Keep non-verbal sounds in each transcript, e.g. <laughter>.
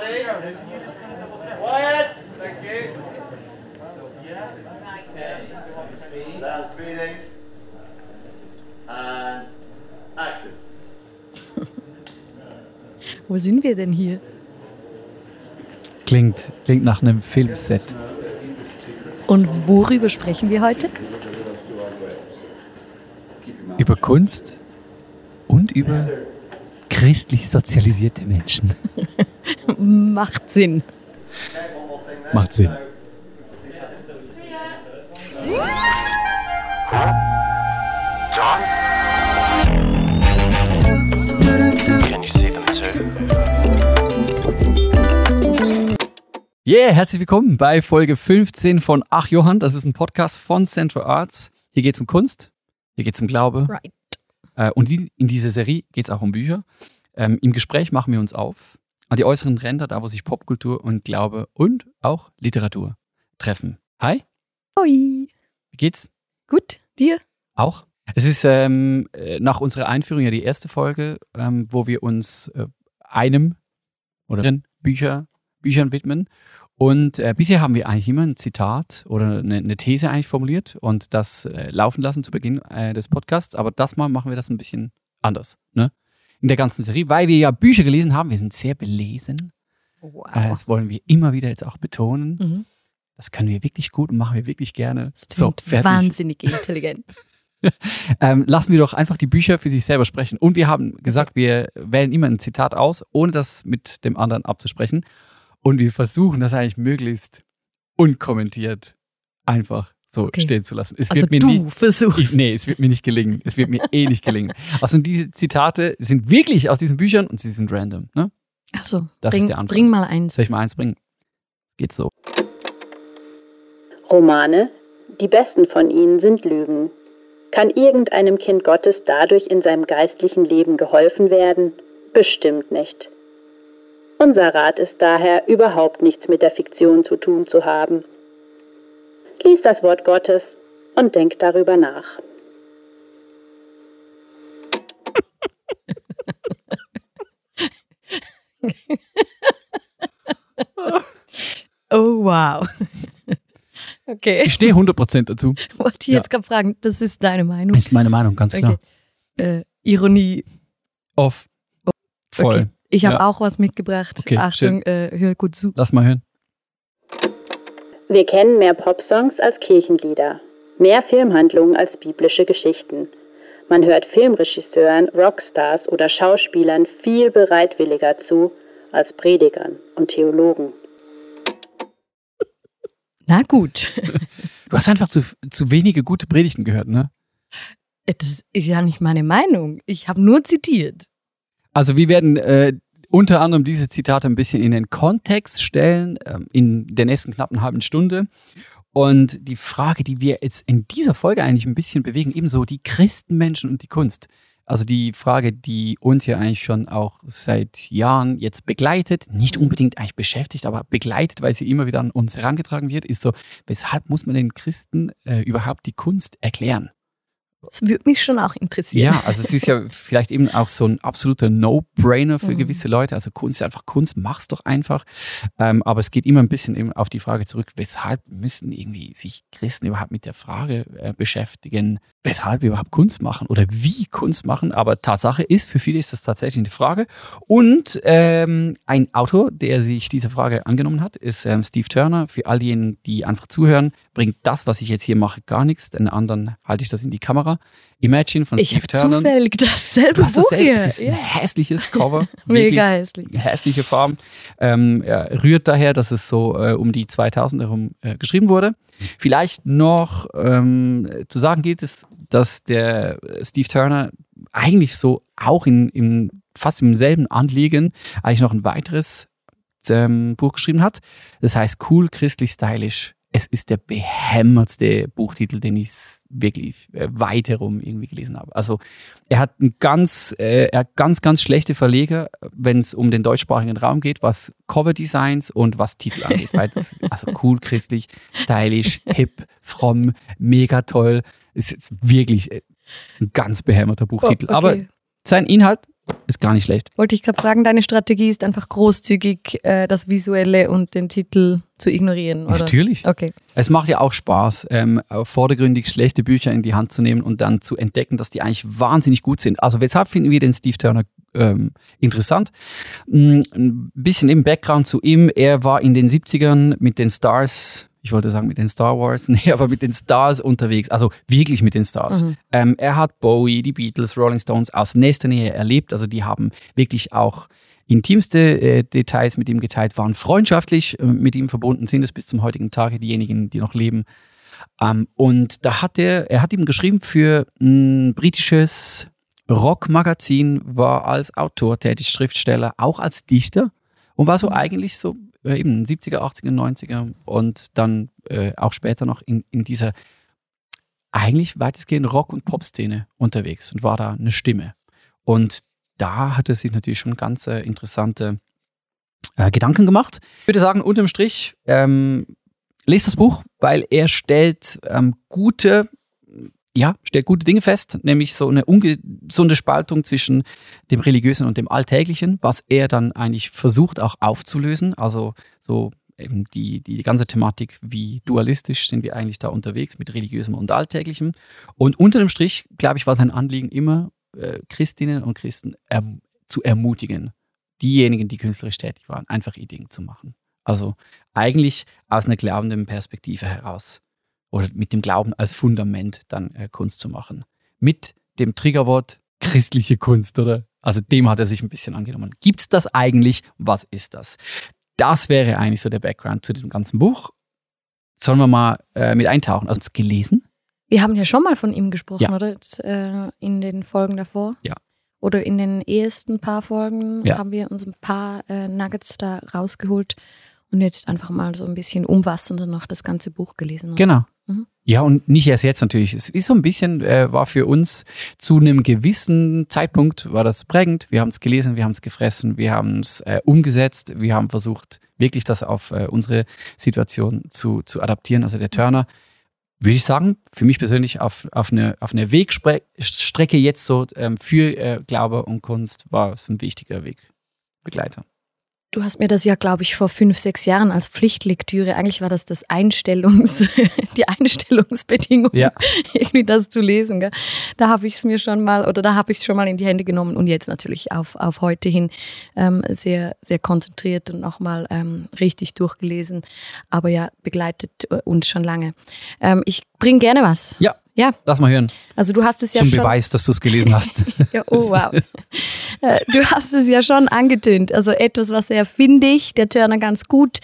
everybody. Quiet. Thank you. Sound speeding. And action. Wo sind wir denn hier? Klingt, klingt nach einem Filmset. Und worüber sprechen wir heute? Über Kunst und über christlich sozialisierte Menschen. <laughs> <laughs> Macht Sinn. Macht Sinn. John? Can you see them too? Yeah, herzlich willkommen bei Folge 15 von Ach Johann. Das ist ein Podcast von Central Arts. Hier geht es um Kunst, hier geht es um Glaube. Right. Äh, und die, in dieser Serie geht es auch um Bücher. Ähm, Im Gespräch machen wir uns auf an die äußeren Ränder, da wo sich Popkultur und Glaube und auch Literatur treffen. Hi, Hoi. wie geht's? Gut, dir? Auch. Es ist ähm, äh, nach unserer Einführung ja die erste Folge, ähm, wo wir uns äh, einem oder Bücher, Büchern widmen. Und äh, bisher haben wir eigentlich immer ein Zitat oder eine, eine These eigentlich formuliert und das äh, laufen lassen zu Beginn äh, des Podcasts. Aber das Mal machen wir das ein bisschen anders, ne? In der ganzen Serie, weil wir ja Bücher gelesen haben. Wir sind sehr belesen. Wow. Äh, das wollen wir immer wieder jetzt auch betonen. Mhm. Das können wir wirklich gut und machen wir wirklich gerne. Das klingt wahnsinnig intelligent. <laughs> Ähm, lassen wir doch einfach die Bücher für sich selber sprechen. Und wir haben gesagt, wir wählen immer ein Zitat aus, ohne das mit dem anderen abzusprechen. Und wir versuchen das eigentlich möglichst unkommentiert einfach so Okay. stehen zu lassen. Es Also wird mir du nicht, versuchst. ich, nee, es wird mir nicht gelingen. Es wird mir eh nicht gelingen. Also diese Zitate sind wirklich aus diesen Büchern und sie sind random. Ne? Also, Das ist bring, der Anfang. bring mal eins. Soll ich mal eins bringen? Geht so. Romane, die besten von ihnen sind Lügen. Kann irgendeinem Kind Gottes dadurch in seinem geistlichen Leben geholfen werden? Bestimmt nicht. Unser Rat ist daher, überhaupt nichts mit der Fiktion zu tun zu haben. Lies das Wort Gottes und denk darüber nach. <laughs> Oh, wow. <laughs> Okay. Ich stehe 100% dazu. Wollte ich Ja. jetzt gerade fragen, das ist deine Meinung? Ist meine Meinung, ganz klar. Okay. Äh, Ironie. Off. Voll. Okay. Ich habe Ja. auch was mitgebracht. Okay, Achtung, äh, hör gut zu. Lass mal hören. Wir kennen mehr Popsongs als Kirchenlieder, mehr Filmhandlungen als biblische Geschichten. Man hört Filmregisseuren, Rockstars oder Schauspielern viel bereitwilliger zu als Predigern und Theologen. Na gut. <laughs> Du hast einfach zu, zu wenige gute Predigten gehört, ne? Das ist ja nicht meine Meinung. Ich habe nur zitiert. Also wir werden äh, unter anderem diese Zitate ein bisschen in den Kontext stellen, ähm, in der nächsten knappen halben Stunde. Und die Frage, die wir jetzt in dieser Folge eigentlich ein bisschen bewegen, ebenso die Christenmenschen und die Kunst. Also die Frage, die uns ja eigentlich schon auch seit Jahren jetzt begleitet, nicht unbedingt eigentlich beschäftigt, aber begleitet, weil sie immer wieder an uns herangetragen wird, ist so, weshalb muss man den Christen äh, überhaupt die Kunst erklären? Das würde mich schon auch interessieren. Ja, also es ist ja vielleicht eben auch so ein absoluter No-Brainer für Mhm. gewisse Leute. Also Kunst ist einfach Kunst, mach's doch einfach. Ähm, aber es geht immer ein bisschen eben auf die Frage zurück, weshalb müssen irgendwie sich Christen überhaupt mit der Frage äh, beschäftigen, weshalb wir überhaupt Kunst machen oder wie Kunst machen. Aber Tatsache ist, für viele ist das tatsächlich eine Frage. Und ähm, ein Autor, der sich dieser Frage angenommen hat, ist ähm, Steve Turner. Für all diejenigen, die einfach zuhören, bringt das, was ich jetzt hier mache, gar nichts. Den anderen halte ich das in die Kamera. Imagine von ich Steve Turner. zufällig dasselbe Du hast Buch dasselbe. hier. Es ist ein Ja. hässliches <laughs> Cover. Mega hässlich. hässliche Farben. Ähm, er rührt daher, dass es so äh, um die 2000 herum äh, geschrieben wurde. Vielleicht noch ähm, zu sagen gilt es, dass der Steve Turner eigentlich so auch in, in fast im selben Anliegen eigentlich noch ein weiteres ähm, Buch geschrieben hat. Das heißt Cool, christlich, stylisch. Es ist der behämmertste Buchtitel, den ich wirklich äh, weit herum irgendwie gelesen habe. Also er hat ein ganz, äh, er hat ganz, ganz schlechte Verleger, wenn es um den deutschsprachigen Raum geht, was Cover-Designs und was Titel angeht. Weil das, also cool, christlich, stylisch, <laughs> hip, fromm, mega toll. Ist jetzt wirklich äh, ein ganz behämmerter Buchtitel. Oh, okay. Aber sein Inhalt ist gar nicht schlecht. Wollte ich gerade fragen, deine Strategie ist einfach großzügig äh, das Visuelle und den Titel zu ignorieren, oder? Natürlich. Okay. Es macht ja auch Spaß, ähm, vordergründig schlechte Bücher in die Hand zu nehmen und dann zu entdecken, dass die eigentlich wahnsinnig gut sind. Also weshalb finden wir den Steve Turner ähm, interessant? Mm, Ein bisschen im Background zu ihm. Er war in den 70ern mit den Stars, ich wollte sagen mit den Star Wars, <laughs> nee, aber mit den Stars unterwegs, also wirklich mit den Stars. Ähm, er hat Bowie, die Beatles, Rolling Stones aus nächster Nähe erlebt. Also die haben wirklich auch intimste äh, Details mit ihm geteilt, waren freundschaftlich äh, mit ihm verbunden, sind es bis zum heutigen Tage diejenigen, die noch leben. Ähm, und da hat er, er hat ihm geschrieben für ein britisches Rockmagazin, war als Autor tätig, Schriftsteller, auch als Dichter und war so eigentlich so äh, eben 70er, 80er, 90er und dann äh, auch später noch in, in dieser eigentlich weitestgehend Rock- und Pop-Szene unterwegs und war da eine Stimme. Und da hat er sich natürlich schon ganz äh, interessante äh, Gedanken gemacht. Ich würde sagen, unterm Strich, ähm, lest das Buch, weil er stellt ähm, gute, ja, stellt gute Dinge fest, nämlich so eine ungesunde Spaltung zwischen dem Religiösen und dem Alltäglichen, was er dann eigentlich versucht auch aufzulösen. Also so eben die, die, ganze Thematik, wie dualistisch sind wir eigentlich da unterwegs mit religiösem und alltäglichem. Und unter dem Strich, glaube ich, war sein Anliegen immer, äh, Christinnen und Christen erm zu ermutigen, diejenigen, die künstlerisch tätig waren, einfach ihr Ding zu machen. Also eigentlich aus einer glaubenden Perspektive heraus oder mit dem Glauben als Fundament dann äh, Kunst zu machen. Mit dem Triggerwort christliche Kunst, oder? Also dem hat er sich ein bisschen angenommen. Gibt es das eigentlich? Was ist das? Das wäre eigentlich so der Background zu diesem ganzen Buch. Sollen wir mal äh, mit eintauchen? Also es gelesen? Wir haben ja schon mal von ihm gesprochen, Ja. oder? Jetzt, äh, in den Folgen davor. Ja. Oder in den ersten paar Folgen Ja. haben wir uns ein paar äh, Nuggets da rausgeholt und jetzt einfach mal so ein bisschen umfassender noch das ganze Buch gelesen. oder? Genau. Mhm. Ja, und nicht erst jetzt natürlich. Es ist so ein bisschen, äh, war für uns zu einem gewissen Zeitpunkt, war das prägend. Wir haben es gelesen, wir haben es gefressen, wir haben es äh, umgesetzt, wir haben versucht, wirklich das auf äh, unsere Situation zu, zu adaptieren. Also der Turner, würde ich sagen, für mich persönlich auf, auf eine, auf eine Wegstrecke jetzt so ähm, für äh, Glaube und Kunst war es ein wichtiger Wegbegleiter. Du hast mir das ja, glaube ich, vor fünf, sechs Jahren als Pflichtlektüre, eigentlich war das das Einstellungs, <laughs> die Einstellungsbedingung, Ja. <laughs> irgendwie das zu lesen. Gell? Da habe ich es mir schon mal, oder da habe ich es schon mal in die Hände genommen und jetzt natürlich auf, auf heute hin ähm, sehr, sehr konzentriert und nochmal ähm, richtig durchgelesen. Aber ja, begleitet äh, uns schon lange. Ähm, ich bringe gerne was. Ja, Ja, lass mal hören. also du hast es ja Zum schon. Beweis, dass du es gelesen hast. <laughs> Ja, oh wow. Äh, du hast es ja schon angetönt. Also etwas, was er, finde ich, der Turner ganz gut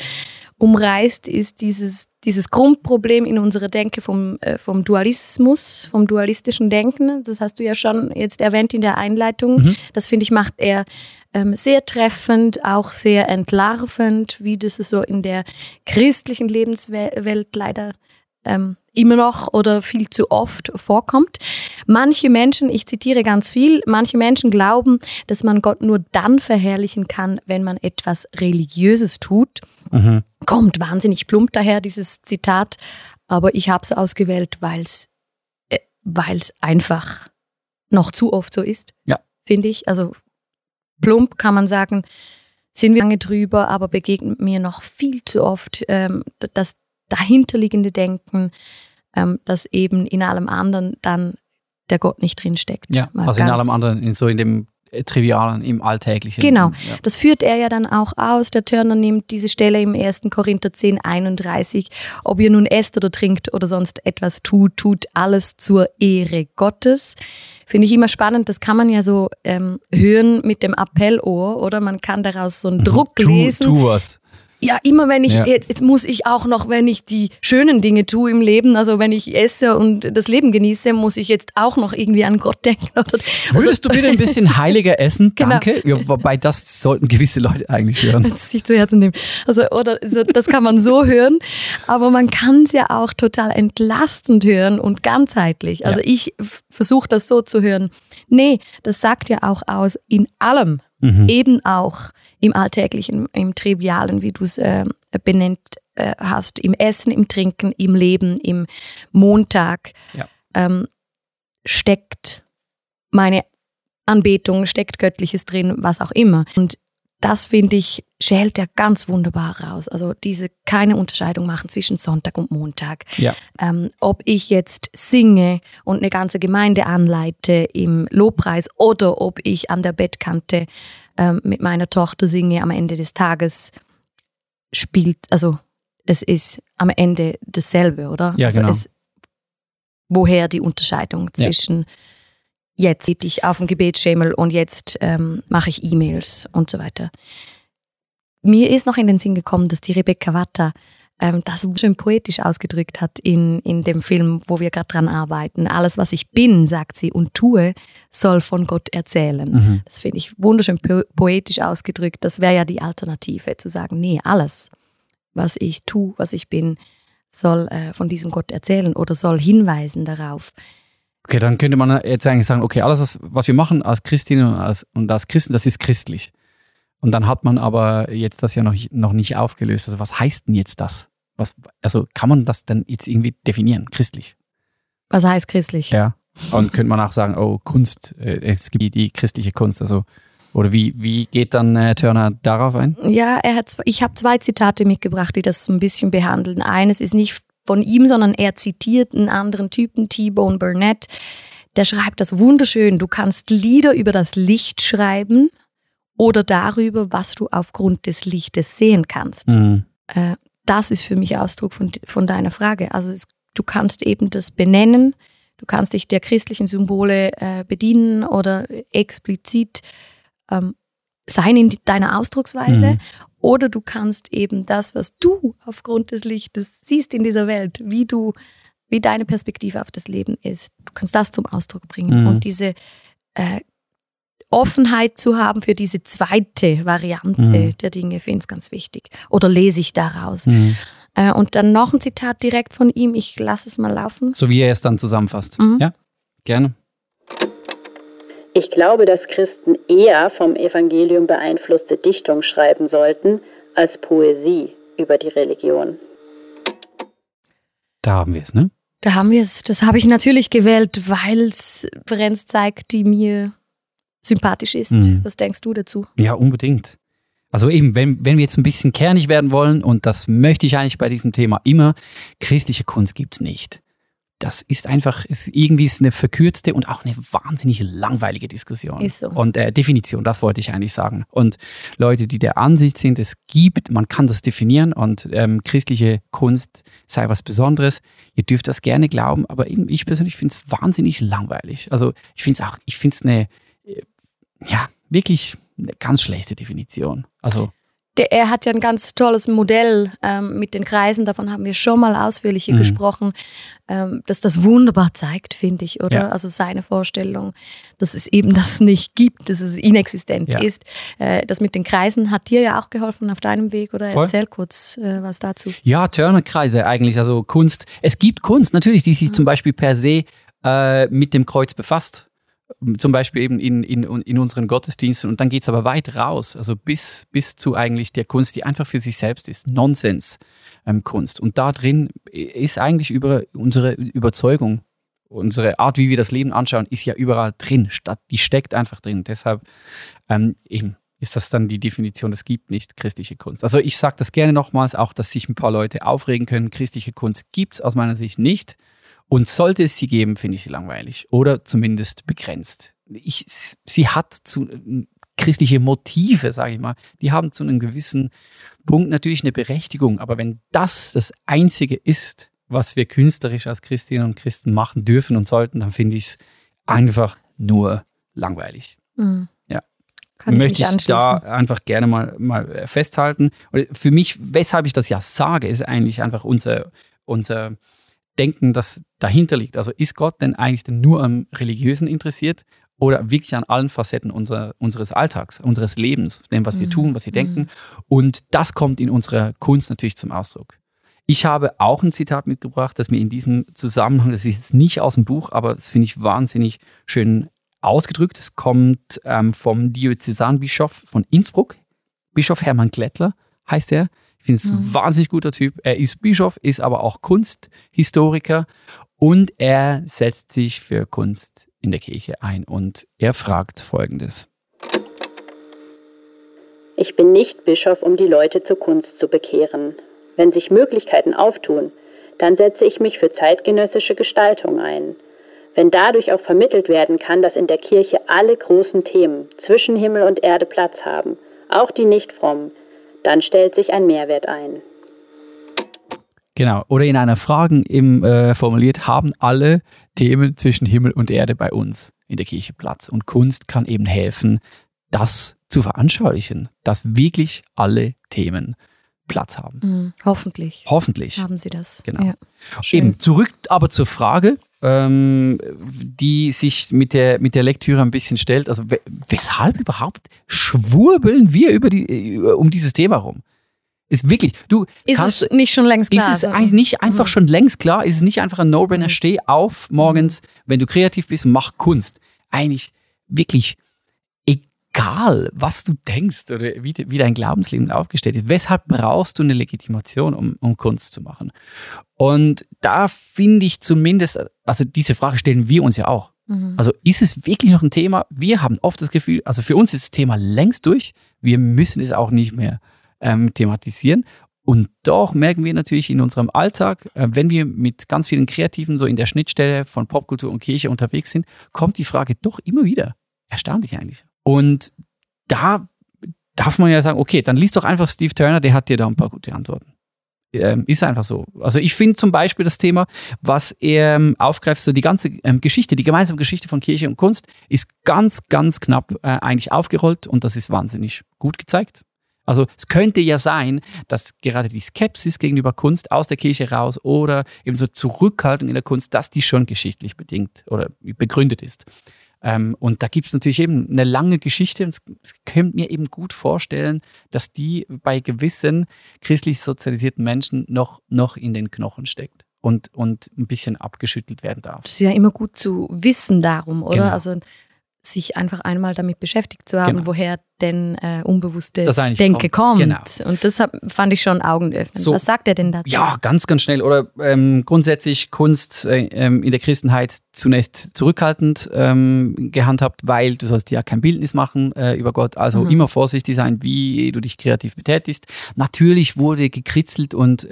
umreißt, ist dieses, dieses Grundproblem in unserer Denke vom, äh, vom Dualismus, vom dualistischen Denken. Das hast du ja schon jetzt erwähnt in der Einleitung. Das, finde ich, macht er ähm, sehr treffend, auch sehr entlarvend, wie das so in der christlichen Lebenswelt leider ähm, immer noch oder viel zu oft vorkommt. Manche Menschen, ich zitiere ganz viel, manche Menschen glauben, dass man Gott nur dann verherrlichen kann, wenn man etwas Religiöses tut. Mhm. Kommt wahnsinnig plump daher, dieses Zitat, aber ich habe es ausgewählt, weil es äh, weil's einfach noch zu oft so ist, Ja. finde ich. Also plump kann man sagen, sind wir lange drüber, aber begegnet mir noch viel zu oft ähm, das dahinterliegende Denken, ähm, dass eben in allem anderen dann der Gott nicht drinsteckt. Ja, Mal also in allem anderen, in, so in dem äh, Trivialen, im Alltäglichen. Genau. Ja. Das führt er ja dann auch aus. Der Turner nimmt diese Stelle im 1. Korinther 10, 31. Ob ihr nun esst oder trinkt oder sonst etwas tut, tut alles zur Ehre Gottes. Finde ich immer spannend. Das kann man ja so ähm, hören mit dem Appellohr oder man kann daraus so einen Druck Mhm. tu, lesen. tu was. Ja, immer wenn ich, Ja. jetzt, muss ich auch noch, wenn ich die schönen Dinge tue im Leben, also wenn ich esse und das Leben genieße, muss ich jetzt auch noch irgendwie an Gott <laughs> denken. Oder, Würdest du bitte ein bisschen <laughs> heiliger essen? Genau. Danke. Ja, wobei das sollten gewisse Leute eigentlich hören. das sich zu Herzen nehmen. Also, oder so, das kann man so hören, aber man kann es ja auch total entlastend hören und ganzheitlich. Also Ja. ich versuche das so zu hören. Nee, das sagt ja auch aus in allem, Mhm. eben auch im Alltäglichen, im Trivialen, wie du es äh, benennt äh, hast, im Essen, im Trinken, im Leben, im Montag, Ja. ähm, steckt meine Anbetung, steckt Göttliches drin, was auch immer. Und das finde ich, schält er ganz wunderbar raus. Also diese keine Unterscheidung machen zwischen Sonntag und Montag. Ja. Ähm, ob ich jetzt singe und eine ganze Gemeinde anleite im Lobpreis oder ob ich an der Bettkante ähm, mit meiner Tochter singe am Ende des Tages, spielt, also es ist am Ende dasselbe, oder? Ja, also genau. Es, woher die Unterscheidung Ja. Jetzt sitze ich auf dem Gebetsschemel und jetzt ähm, mache ich E-Mails und so weiter. Mir ist noch in den Sinn gekommen, dass die Rebecca Watter ähm, das schön poetisch ausgedrückt hat in, in dem Film, wo wir gerade dran arbeiten. Alles, was ich bin, sagt sie, und tue, soll von Gott erzählen. Mhm. Das finde ich wunderschön po poetisch ausgedrückt. Das wäre ja die Alternative, zu sagen, nee, alles, was ich tue, was ich bin, soll äh, von diesem Gott erzählen oder soll hinweisen darauf. Okay, dann könnte man jetzt eigentlich sagen, okay, alles, was, was wir machen als Christinnen und als, und als Christen, das ist christlich. Und dann hat man aber jetzt das ja noch, noch nicht aufgelöst. Also was heißt denn jetzt das? Was, also kann man das dann jetzt irgendwie definieren, christlich? Was heißt christlich? Ja. Und könnte man auch sagen, oh, Kunst, äh, es gibt die, die christliche Kunst. Also, oder wie, wie geht dann äh, Turner darauf ein? Ja, er hat, ich habe zwei Zitate mitgebracht, die das so ein bisschen behandeln. Eines ist nicht von ihm, sondern er zitiert einen anderen Typen, T-Bone Burnett. Der schreibt das wunderschön. Du kannst Lieder über das Licht schreiben oder darüber, was du aufgrund des Lichtes sehen kannst. Mhm. Äh, das ist für mich Ausdruck von, von deiner Frage. Also es, du kannst eben das benennen, du kannst dich der christlichen Symbole äh, bedienen oder explizit ähm, sein in deiner Ausdrucksweise. Mhm. Oder du kannst eben das, was du aufgrund des Lichtes siehst in dieser Welt, wie du, wie deine Perspektive auf das Leben ist, du kannst das zum Ausdruck bringen. Mhm. Und diese äh, Offenheit zu haben für diese zweite Variante Mhm. der Dinge, finde ich ganz wichtig. Oder lese ich daraus. Mhm. Äh, und dann noch ein Zitat direkt von ihm, ich lasse es mal laufen. So wie er es dann zusammenfasst. Mhm. Ja, gerne. Ich glaube, dass Christen eher vom Evangelium beeinflusste Dichtung schreiben sollten als Poesie über die Religion. Da haben wir es, ne? Da haben wir es. Das habe ich natürlich gewählt, weil es Präsenz zeigt, die mir sympathisch ist. Mhm. Was denkst du dazu? Ja, unbedingt. Also eben, wenn, wenn wir jetzt ein bisschen kernig werden wollen, und das möchte ich eigentlich bei diesem Thema immer, christliche Kunst gibt's nicht. Das ist einfach, ist irgendwie ist eine verkürzte und auch eine wahnsinnig langweilige Diskussion. Ist so. Und äh, Definition, das wollte ich eigentlich sagen. Und Leute, die der Ansicht sind, es gibt, man kann das definieren und ähm, christliche Kunst sei was Besonderes. Ihr dürft das gerne glauben, aber eben ich persönlich finde es wahnsinnig langweilig. Also ich finde es auch, ich finde es eine, äh, ja, wirklich eine ganz schlechte Definition. Also, Der, er hat ja ein ganz tolles Modell ähm, mit den Kreisen, davon haben wir schon mal ausführlich hier Mhm. gesprochen, ähm, dass das wunderbar zeigt, finde ich, oder? Ja. Also seine Vorstellung, dass es eben das nicht gibt, dass es inexistent Ja. ist. Äh, das mit den Kreisen hat dir ja auch geholfen auf deinem Weg, oder? Voll. Erzähl kurz äh, was dazu. ja, Turnerkreise eigentlich, also Kunst. Es gibt Kunst natürlich, die sich zum Beispiel per se äh, mit dem Kreuz befasst. Zum Beispiel eben in, in, in unseren Gottesdiensten. Und dann geht es aber weit raus, also bis, bis zu eigentlich der Kunst, die einfach für sich selbst ist. Nonsens-Kunst. Und da drin ist eigentlich über unsere Überzeugung, unsere Art, wie wir das Leben anschauen, ist ja überall drin. Die steckt einfach drin. Deshalb ähm, eben ist das dann die Definition, es gibt nicht christliche Kunst. Also ich sage das gerne nochmals, auch dass sich ein paar Leute aufregen können. Christliche Kunst gibt es aus meiner Sicht nicht. Und sollte es sie geben, finde ich sie langweilig oder zumindest begrenzt. Ich, sie hat zu christliche Motive, sage ich mal, die haben zu einem gewissen Punkt natürlich eine Berechtigung. Aber wenn das das Einzige ist, was wir künstlerisch als Christinnen und Christen machen dürfen und sollten, dann finde ich es einfach nur langweilig. Mhm. Ja. Kann ich möchte ich da einfach gerne mal, mal festhalten. Und für mich, weshalb ich das ja sage, ist eigentlich einfach unser, unser Denken, das dahinter liegt. Also ist Gott denn eigentlich denn nur am Religiösen interessiert oder wirklich an allen Facetten unser, unseres Alltags, unseres Lebens, dem, was wir Mhm. tun, was wir denken? Und das kommt in unserer Kunst natürlich zum Ausdruck. Ich habe auch ein Zitat mitgebracht, das mir in diesem Zusammenhang, das ist jetzt nicht aus dem Buch, aber das finde ich wahnsinnig schön ausgedrückt. Es kommt ähm, vom Diözesanbischof von Innsbruck, Bischof Hermann Klettler heißt er. Ich finde es ein wahnsinnig guter Typ. Er ist Bischof, ist aber auch Kunsthistoriker und er setzt sich für Kunst in der Kirche ein und er fragt folgendes. Ich bin nicht Bischof, um die Leute zur Kunst zu bekehren. Wenn sich Möglichkeiten auftun, dann setze ich mich für zeitgenössische Gestaltung ein. Wenn dadurch auch vermittelt werden kann, dass in der Kirche alle großen Themen zwischen Himmel und Erde Platz haben, auch die nicht frommen, dann stellt sich ein Mehrwert ein. Genau. Oder in einer Frage im, äh, formuliert, haben alle Themen zwischen Himmel und Erde bei uns in der Kirche Platz. Und Kunst kann eben helfen, das zu veranschaulichen, dass wirklich alle Themen Platz haben. Mhm, hoffentlich Hoffentlich. haben sie das. Genau. Ja. Eben zurück aber zur Frage, ähm, die sich mit der, mit der Lektüre ein bisschen stellt. Also we- weshalb überhaupt schwurbeln wir über die, äh, um dieses Thema rum? Ist wirklich, du Ist kannst, es nicht schon längst klar? ist es Also, eigentlich nicht einfach schon längst klar? Ist es nicht einfach ein No-Brainer? Mhm. Steh auf morgens, wenn du kreativ bist mach Kunst. Eigentlich wirklich egal, was du denkst oder wie, wie dein Glaubensleben aufgestellt ist. Weshalb brauchst du eine Legitimation, um, um Kunst zu machen? Und da finde ich zumindest, also diese Frage stellen wir uns ja auch. Mhm. Also ist es wirklich noch ein Thema? Wir haben oft das Gefühl, also für uns ist das Thema längst durch. Wir müssen es auch nicht mehr ähm, thematisieren. Und doch merken wir natürlich in unserem Alltag, äh, wenn wir mit ganz vielen Kreativen so in der Schnittstelle von Popkultur und Kirche unterwegs sind, kommt die Frage doch immer wieder. Erstaunlich eigentlich. Und da darf man ja sagen, okay, dann liest doch einfach Steve Turner, der hat dir da ein paar gute Antworten. Ähm, ist einfach so. Also ich finde zum Beispiel das Thema, was er ähm, aufgreift, so die ganze ähm, Geschichte, die gemeinsame Geschichte von Kirche und Kunst, ist ganz, ganz knapp äh, eigentlich aufgerollt und das ist wahnsinnig gut gezeigt. Also es könnte ja sein, dass gerade die Skepsis gegenüber Kunst aus der Kirche raus oder eben so Zurückhaltung in der Kunst, dass die schon geschichtlich bedingt oder begründet ist. Ähm, und da gibt es natürlich eben eine lange Geschichte und ich könnte mir eben gut vorstellen, dass die bei gewissen christlich sozialisierten Menschen noch, noch in den Knochen steckt und, und ein bisschen abgeschüttelt werden darf. Das ist ja immer gut zu wissen darum, oder? Genau. Also sich einfach einmal damit beschäftigt zu haben, Genau. woher denn äh, unbewusste Denke kommt. kommt. Genau. Und das fand ich schon augenöffnend. So. Was sagt er denn dazu? Ja, ganz, ganz schnell. Oder ähm, grundsätzlich Kunst äh, ähm, in der Christenheit zunächst zurückhaltend ähm, gehandhabt, weil du sollst ja kein Bildnis machen äh, über Gott. Also Mhm. immer vorsichtig sein, wie du dich kreativ betätigst. Natürlich wurde gekritzelt und,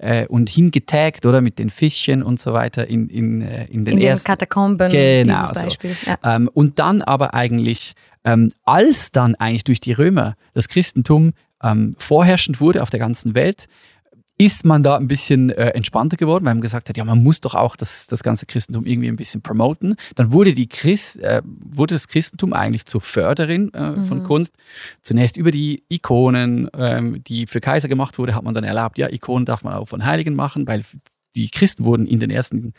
äh, und hingetaggt, oder mit den Fischchen und so weiter in, in, äh, in den In den ersten Katakomben, Genau so. Beispiel. Ja. ähm, und dann aber eigentlich, ähm, als dann eigentlich durch die Römer das Christentum ähm, vorherrschend wurde auf der ganzen Welt, ist man da ein bisschen äh, entspannter geworden, weil man gesagt hat, ja, man muss doch auch das, das ganze Christentum irgendwie ein bisschen promoten. Dann wurde, die Christ, äh, wurde das Christentum eigentlich zur Förderin äh, von Kunst. Zunächst über die Ikonen, ähm, die für Kaiser gemacht wurde, hat man dann erlaubt, ja, Ikonen darf man auch von Heiligen machen, weil die Christen wurden in, den ersten,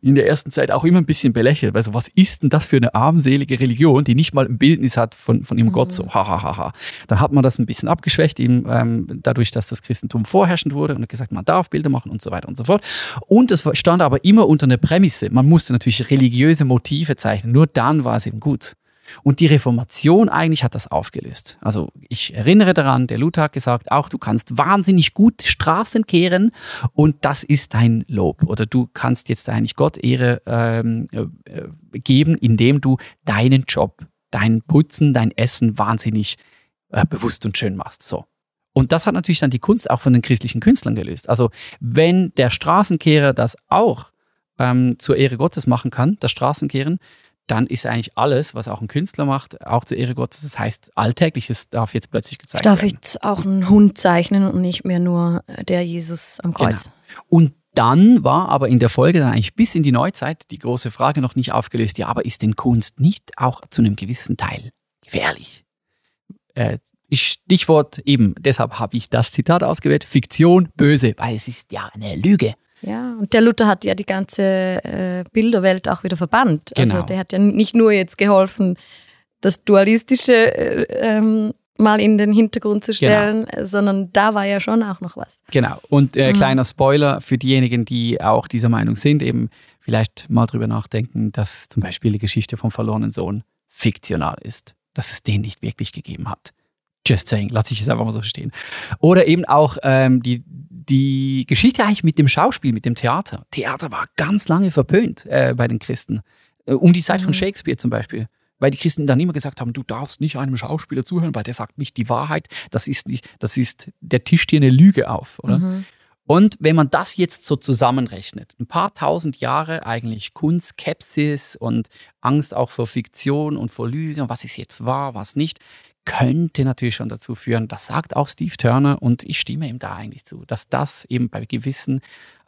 in der ersten Zeit auch immer ein bisschen belächelt. Also was ist denn das für eine armselige Religion, die nicht mal ein Bildnis hat von, von ihrem Gott? So, ha, ha, ha, ha. Dann hat man das ein bisschen abgeschwächt, eben ähm, dadurch, dass das Christentum vorherrschend wurde und hat gesagt, man darf Bilder machen und so weiter und so fort. Und es stand aber immer unter einer Prämisse. Man musste natürlich religiöse Motive zeichnen. Nur dann war es eben gut. Und die Reformation eigentlich hat das aufgelöst. Also ich erinnere daran, der Luther hat gesagt, auch du kannst wahnsinnig gut Straßen kehren und das ist dein Lob. Oder du kannst jetzt eigentlich Gott Ehre ähm, äh, geben, indem du deinen Job, dein Putzen, dein Essen wahnsinnig äh, bewusst und schön machst. So. Und das hat natürlich dann die Kunst auch von den christlichen Künstlern gelöst. Also wenn der Straßenkehrer das auch ähm, zur Ehre Gottes machen kann, das Straßenkehren, dann ist eigentlich alles, was auch ein Künstler macht, auch zur Ehre Gottes. Das heißt, Alltägliches darf jetzt plötzlich gezeigt Darf ich werden. jetzt auch einen Hund zeichnen und nicht mehr nur äh, der Jesus am Kreuz? Und dann war aber in der Folge dann eigentlich bis in die Neuzeit die große Frage noch nicht aufgelöst, ja, aber ist denn Kunst nicht auch zu einem gewissen Teil gefährlich? Äh, Stichwort eben, deshalb habe ich das Zitat ausgewählt, Fiktion böse, weil es ist ja eine Lüge. Ja, und der Luther hat ja die ganze äh, Bilderwelt auch wieder verbannt. Genau. Also der hat ja nicht nur jetzt geholfen, das Dualistische äh, ähm, mal in den Hintergrund zu stellen, äh, sondern da war ja schon auch noch was. Genau. Und äh, kleiner Spoiler für diejenigen, die auch dieser Meinung sind, eben vielleicht mal drüber nachdenken, dass zum Beispiel die Geschichte vom verlorenen Sohn fiktional ist, dass es den nicht wirklich gegeben hat. Just saying, lasse ich es einfach mal so stehen. Oder eben auch ähm, die, die Geschichte eigentlich mit dem Schauspiel, mit dem Theater. Theater war ganz lange verpönt äh, bei den Christen. Äh, Um die Mhm. Zeit von Shakespeare zum Beispiel. Weil die Christen dann immer gesagt haben, du darfst nicht einem Schauspieler zuhören, weil der sagt nicht die Wahrheit. Das ist nicht, das ist, der tischt dir eine Lüge auf, oder? Mhm. Und wenn man das jetzt so zusammenrechnet, ein paar tausend Jahre eigentlich Kunstskepsis und Angst auch vor Fiktion und vor Lügen, was ist jetzt wahr, was nicht, könnte natürlich schon dazu führen, das sagt auch Steve Turner und ich stimme ihm da eigentlich zu, dass das eben bei gewissen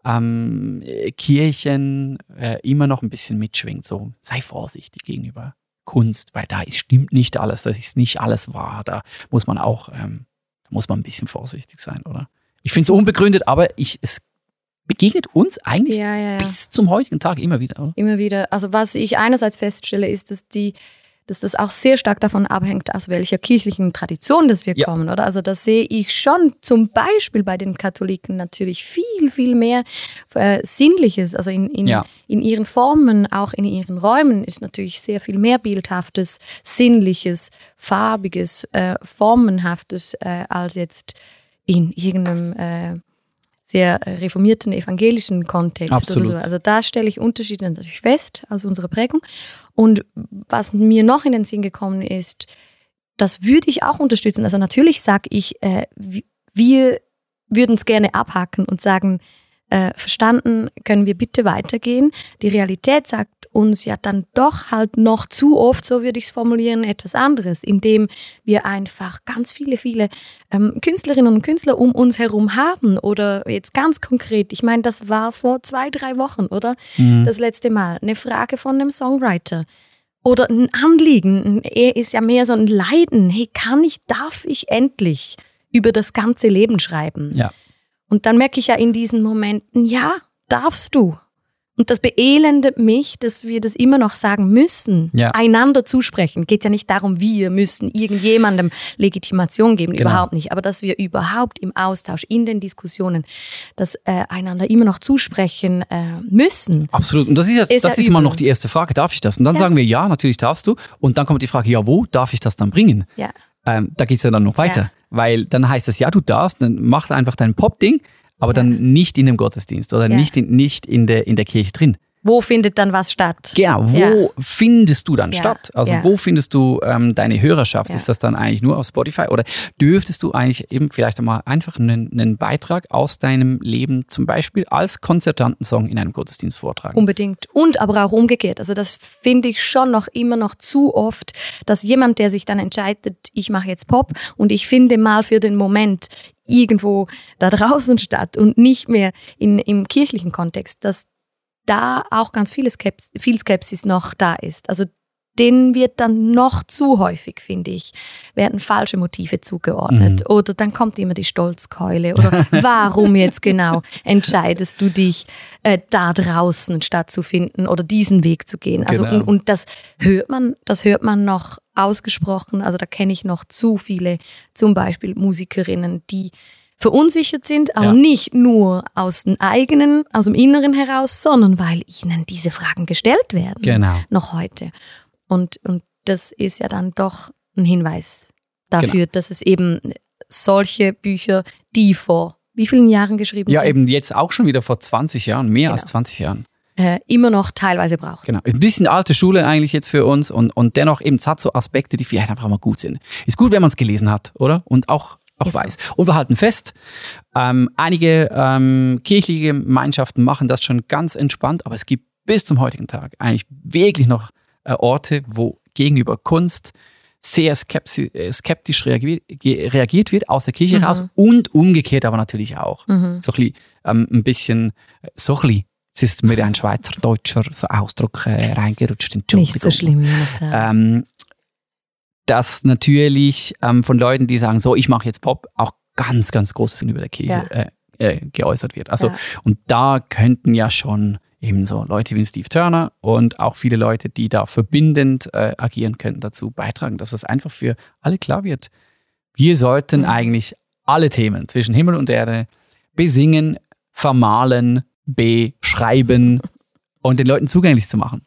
ähm, äh, Kirchen äh, immer noch ein bisschen mitschwingt. So, sei vorsichtig gegenüber Kunst, weil da ist, stimmt nicht alles, das ist nicht alles wahr. Da muss man auch, ähm, da muss man ein bisschen vorsichtig sein, oder? Ich finde es unbegründet, aber ich, es begegnet uns eigentlich Ja, ja, ja. bis zum heutigen Tag immer wieder, oder? Immer wieder. Also was ich einerseits feststelle, ist, dass die dass das auch sehr stark davon abhängt, aus welcher kirchlichen Tradition das wir Ja. kommen, oder? Also da sehe ich schon zum Beispiel bei den Katholiken natürlich viel, viel mehr äh, Sinnliches. Also in, in, Ja. in ihren Formen, auch in ihren Räumen ist natürlich sehr viel mehr Bildhaftes, Sinnliches, Farbiges, äh, Formenhaftes äh, als jetzt in irgendeinem äh, sehr reformierten evangelischen Kontext Absolut. oder so. Also da stelle ich Unterschiede natürlich fest aus unserer Prägung. Und was mir noch in den Sinn gekommen ist, das würde ich auch unterstützen. Also natürlich sage ich, äh, wi- wir würden es gerne abhaken und sagen, äh, verstanden, können wir bitte weitergehen. Die Realität sagt uns ja dann doch halt noch zu oft, so würde ich es formulieren, etwas anderes, indem wir einfach ganz viele, viele ähm, Künstlerinnen und Künstler um uns herum haben oder jetzt ganz konkret, ich meine, das war vor zwei, drei Wochen, oder? Das letzte Mal, eine Frage von einem Songwriter oder ein Anliegen. Er ist ja mehr so ein Leiden. Hey, kann ich, darf ich endlich über das ganze Leben schreiben? Ja. Und dann merke ich ja in diesen Momenten, ja, darfst du. Und das beelendet mich, dass wir das immer noch sagen müssen, Ja. einander zusprechen. Geht ja nicht darum, wir müssen irgendjemandem Legitimation geben, Genau. überhaupt nicht. Aber dass wir überhaupt im Austausch, in den Diskussionen, das äh, einander immer noch zusprechen äh, müssen. Absolut. Und das ist, ja, Ist das ja ist immer übel. noch die erste Frage, darf ich das? Und dann Ja. sagen wir, ja, natürlich darfst du. Und dann kommt die Frage, ja, wo darf ich das dann bringen? Ja. Ähm, da geht es ja dann noch weiter. Ja. Weil dann heißt es, ja, du darfst, dann mach einfach dein Pop-Ding, aber dann nicht in dem Gottesdienst oder Ja. nicht, in, nicht in, der, in der Kirche drin. Wo findet dann was statt? Genau, wo Ja. findest du dann Ja, statt? Also ja. wo findest du ähm, deine Hörerschaft? Ist das dann eigentlich nur auf Spotify oder dürftest du eigentlich eben vielleicht einmal einfach einen, einen Beitrag aus deinem Leben zum Beispiel als Konzertantensong in einem Gottesdienst vortragen? Unbedingt. Und aber auch umgekehrt. Also das finde ich schon noch immer noch zu oft, dass jemand, der sich dann entscheidet, ich mache jetzt Pop und ich finde mal für den Moment irgendwo da draußen statt und nicht mehr in, im kirchlichen Kontext, dass da auch ganz viele Skeps viel Skepsis noch da ist. Also denen wird dann noch zu häufig, finde ich, werden falsche Motive zugeordnet. Oder dann kommt immer die Stolzkeule. Oder <laughs> warum jetzt genau entscheidest du dich, äh, da draußen stattzufinden oder diesen Weg zu gehen? Also Genau. und, und das hört man, das hört man noch ausgesprochen. Also da kenne ich noch zu viele, zum Beispiel Musikerinnen, die verunsichert sind, aber Ja. nicht nur aus dem eigenen, aus dem Inneren heraus, sondern weil ihnen diese Fragen gestellt werden Genau. noch heute. Und, und das ist ja dann doch ein Hinweis dafür, Genau. dass es eben solche Bücher, die vor wie vielen Jahren geschrieben Ja, sind, eben jetzt auch schon wieder vor 20 Jahren, mehr als Genau. 20 Jahren. äh, immer noch teilweise brauchen. Genau. Ein bisschen alte Schule eigentlich jetzt für uns und, und dennoch eben es hat so Aspekte, die vielleicht einfach mal gut sind. Ist gut, wenn man es gelesen hat, oder? Und auch, auch so. weiß. Und wir halten fest, ähm, einige ähm, kirchliche Gemeinschaften machen das schon ganz entspannt, aber es gibt bis zum heutigen Tag eigentlich wirklich noch äh, Orte, wo gegenüber Kunst sehr äh, skeptisch reagiert, reagiert wird aus der Kirche Mhm. raus und umgekehrt aber natürlich auch. So ein bisschen, ähm, ein bisschen, äh, so ein bisschen, es ist mir ein schweizerdeutscher Ausdruck äh, reingerutscht. Entschuldigung. Nicht so schlimm. Ähm, dass natürlich ähm, von Leuten, die sagen, so, ich mache jetzt Pop, auch ganz, ganz großes über der Kirche Ja. äh, äh, geäußert wird. Also, Ja. und da könnten ja schon eben so Leute wie Steve Turner und auch viele Leute, die da verbindend äh, agieren könnten, dazu beitragen, dass es einfach für alle klar wird. Wir sollten Mhm. eigentlich alle Themen zwischen Himmel und Erde besingen, vermalen, beschreiben <laughs> und den Leuten zugänglich zu machen.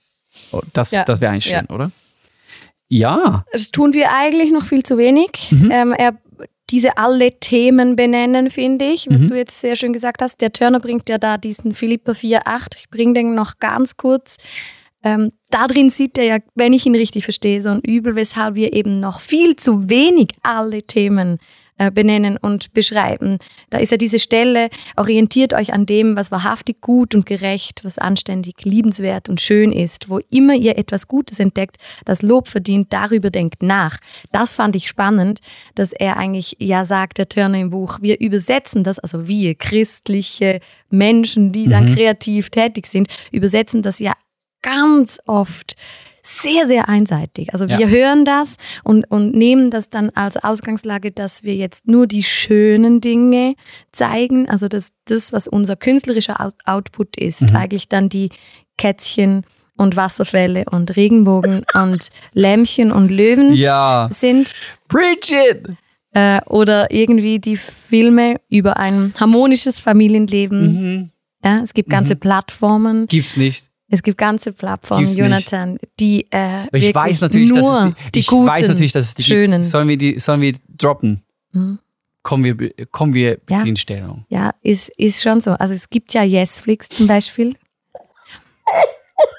Oh, Das, Ja. das wäre eigentlich schön, oder? Ja, Das tun wir eigentlich noch viel zu wenig. Mhm. Ähm, er, diese alle Themen benennen, finde ich, was Mhm. du jetzt sehr schön gesagt hast. Der Turner bringt ja da diesen Philippa 4,8. Ich bringe den noch ganz kurz. ähm, da drin sieht er ja, wenn ich ihn richtig verstehe, so ein Übel, weshalb wir eben noch viel zu wenig alle Themen äh, benennen und beschreiben. Da ist ja diese Stelle, orientiert euch an dem, was wahrhaftig gut und gerecht, was anständig, liebenswert und schön ist. Wo immer ihr etwas Gutes entdeckt, das Lob verdient, darüber denkt nach. Das fand ich spannend, dass er eigentlich ja sagt, der Turner im Buch, wir übersetzen das, also wir christliche Menschen, die dann kreativ tätig sind, übersetzen das ja ganz oft sehr, sehr einseitig. Also wir Ja. hören das und, und nehmen das dann als Ausgangslage, dass wir jetzt nur die schönen Dinge zeigen. Also dass das, was unser künstlerischer Out- Output ist, Mhm. eigentlich dann die Kätzchen und Wasserfälle und Regenbogen <laughs> und Lämmchen und Löwen Ja. sind. Bridget! Äh, oder irgendwie die Filme über ein harmonisches Familienleben. Mhm. Ja, es gibt ganze Plattformen. Gibt's nicht. Es gibt ganze Plattformen, Gibt's nicht. Jonathan, die äh, Ich wirklich weiß natürlich, nur dass es die, die ich guten, weiß natürlich, dass es die schönen. gibt. Sollen wir die, sollen wir droppen? Mhm. Kommen wir, kommen wir Ja. beziehen Stellung. Ja, ist, ist schon so. Also es gibt ja Yesflix zum Beispiel.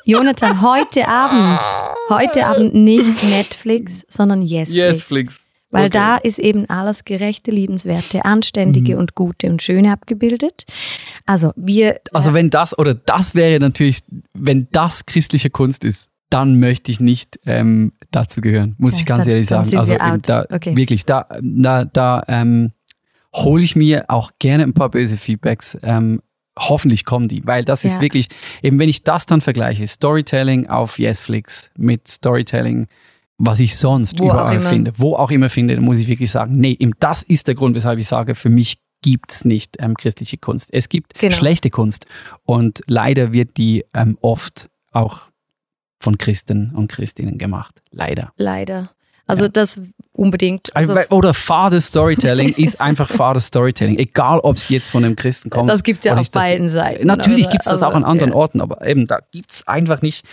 Jonathan, heute Abend, heute Abend nicht Netflix, sondern Yesflix. Weil Okay. da ist eben alles gerechte, liebenswerte, anständige Mhm. und gute und schöne abgebildet. Also wir, Also wenn das, oder das wäre natürlich, wenn das christliche Kunst ist, dann möchte ich nicht ähm, dazu gehören, muss Ja, ich ganz dann- ehrlich sagen. Also wir da, Okay. wirklich, da, da, da ähm, hole ich mir auch gerne ein paar böse Feedbacks. Ähm, hoffentlich kommen die, weil das ist Ja. wirklich, eben wenn ich das dann vergleiche, Storytelling auf Yesflix mit Storytelling, was ich sonst Wo überall finde, wo auch immer finde, dann muss ich wirklich sagen, nee, eben das ist der Grund, weshalb ich sage, für mich gibt es nicht ähm, christliche Kunst. Es gibt Genau. schlechte Kunst und leider wird die ähm, oft auch von Christen und Christinnen gemacht. Leider. leider. Also das unbedingt. Also Also, oder fades Storytelling <laughs> ist einfach fades Storytelling. Egal, ob es jetzt von einem Christen kommt. das gibt es ja auf nicht, das- beiden Seiten. Natürlich oder? gibt es das Also, auch an anderen ja. Orten, aber eben da gibt es einfach nicht,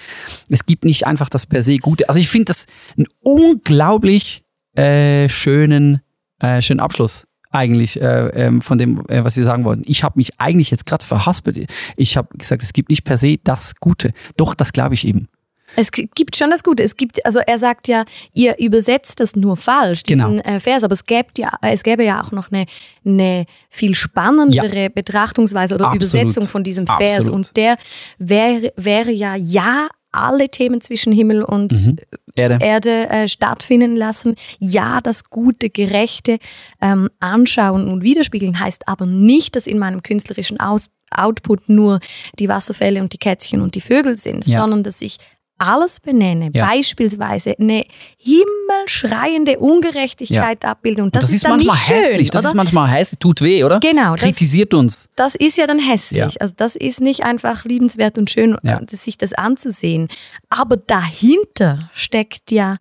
es gibt nicht einfach das per se Gute. Also ich finde das einen unglaublich äh, schönen, äh, schönen Abschluss eigentlich äh, ähm, von dem, äh, was Sie sagen wollten. Ich habe mich eigentlich jetzt gerade verhaspelt. Ich habe gesagt, es gibt nicht per se das Gute. Doch, das glaube ich eben. Es gibt schon das Gute. Es gibt, also er sagt ja, ihr übersetzt das nur falsch, diesen Genau. äh, Vers, aber es gäbe ja, es gäbe ja auch noch eine, eine viel spannendere Betrachtungsweise oder Absolut. Übersetzung von diesem Vers. Absolut. Und der wäre, wäre ja, ja, alle Themen zwischen Himmel und Mhm. Erde. Erde äh, stattfinden lassen. Ja, das Gute, Gerechte ähm, anschauen und widerspiegeln heißt aber nicht, dass in meinem künstlerischen Aus Output nur die Wasserfälle und die Kätzchen und die Vögel sind, Ja. sondern dass ich alles benenne, Ja. beispielsweise eine himmelschreiende Ungerechtigkeit abbilden. Und das, das, ist, ist dann manchmal nicht schön, hässlich. Das oder? ist manchmal hässlich. Tut weh, oder? Genau, das- Kritisiert uns. das ist ja dann hässlich. Ja. Also das ist nicht einfach liebenswert und schön, Ja. äh, sich das anzusehen. Aber dahinter steckt ja,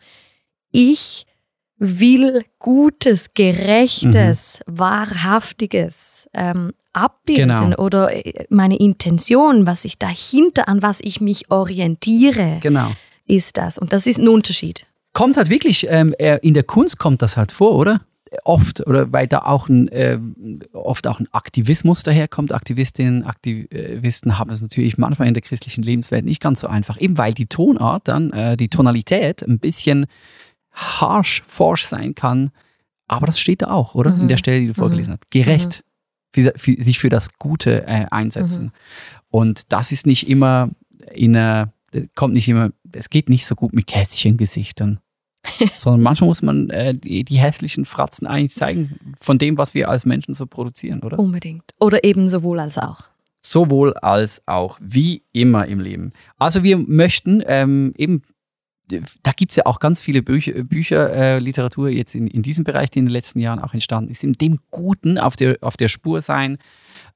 ich will Gutes, Gerechtes, Wahrhaftiges ähm, abbilden Genau. oder äh, meine Intention, was ich dahinter, an was ich mich orientiere, Genau. ist das. Und das ist ein Unterschied. kommt halt wirklich, ähm, äh, in der Kunst kommt das halt vor, oder? Oft, oder weil da auch ein, ähm, oft auch ein Aktivismus daherkommt. Aktivistinnen, Aktivisten haben es natürlich manchmal in der christlichen Lebenswelt nicht ganz so einfach, eben weil die Tonart dann, äh, die Tonalität ein bisschen harsh, forsch sein kann. Aber das steht da auch, oder? In der Stelle, die du vorgelesen hast. Gerecht. Für, für, sich für das Gute äh, einsetzen. Und das ist nicht immer in einer, kommt nicht immer, es geht nicht so gut mit Kätzchengesichtern. <laughs> sondern manchmal muss man äh, die, die hässlichen Fratzen eigentlich zeigen von dem, was wir als Menschen so produzieren, oder? Unbedingt. Oder eben sowohl als auch. Sowohl als auch, wie immer im Leben. Also wir möchten ähm, eben, da gibt es ja auch ganz viele Bücher, Bücher äh, Literatur jetzt in, in diesem Bereich, die in den letzten Jahren auch entstanden ist, in dem Guten auf der, auf der Spur sein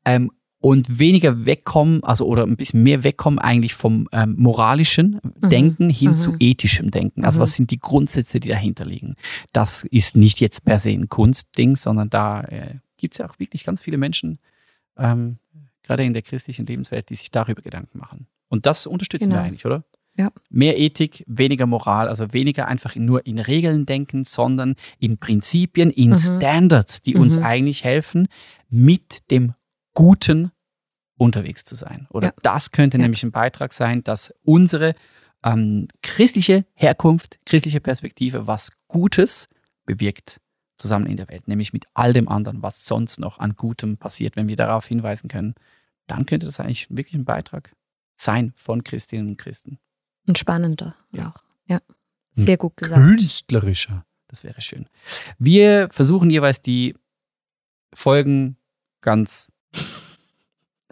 ähm, und weniger wegkommen, also oder ein bisschen mehr wegkommen eigentlich vom ähm, moralischen Denken hin zu ethischem Denken. Also was sind die Grundsätze, die dahinter liegen? Das ist nicht jetzt per se ein Kunstding, sondern da äh, gibt es ja auch wirklich ganz viele Menschen, ähm, gerade in der christlichen Lebenswelt, die sich darüber Gedanken machen. Und das unterstützen wir Genau. eigentlich, oder? Ja. Mehr Ethik, weniger Moral, also weniger einfach nur in Regeln denken, sondern in Prinzipien, in Mhm. Standards, die uns Mhm. eigentlich helfen, mit dem Guten unterwegs zu sein. Oder Ja. das könnte Ja. nämlich ein Beitrag sein, dass unsere ähm, christliche Herkunft, christliche Perspektive, was Gutes bewirkt zusammen in der Welt, nämlich mit all dem anderen, was sonst noch an Gutem passiert. Wenn wir darauf hinweisen können, dann könnte das eigentlich wirklich ein Beitrag sein von Christinnen und Christen. Und spannender. Ja. Auch. ja. Sehr gut gesagt. Künstlerischer. Das wäre schön. Wir versuchen jeweils die Folgen ganz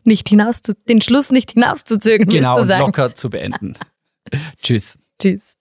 Nicht hinaus zu, den Schluss nicht hinauszuzögern, genau und sagen. locker zu beenden. <laughs> Tschüss. Tschüss.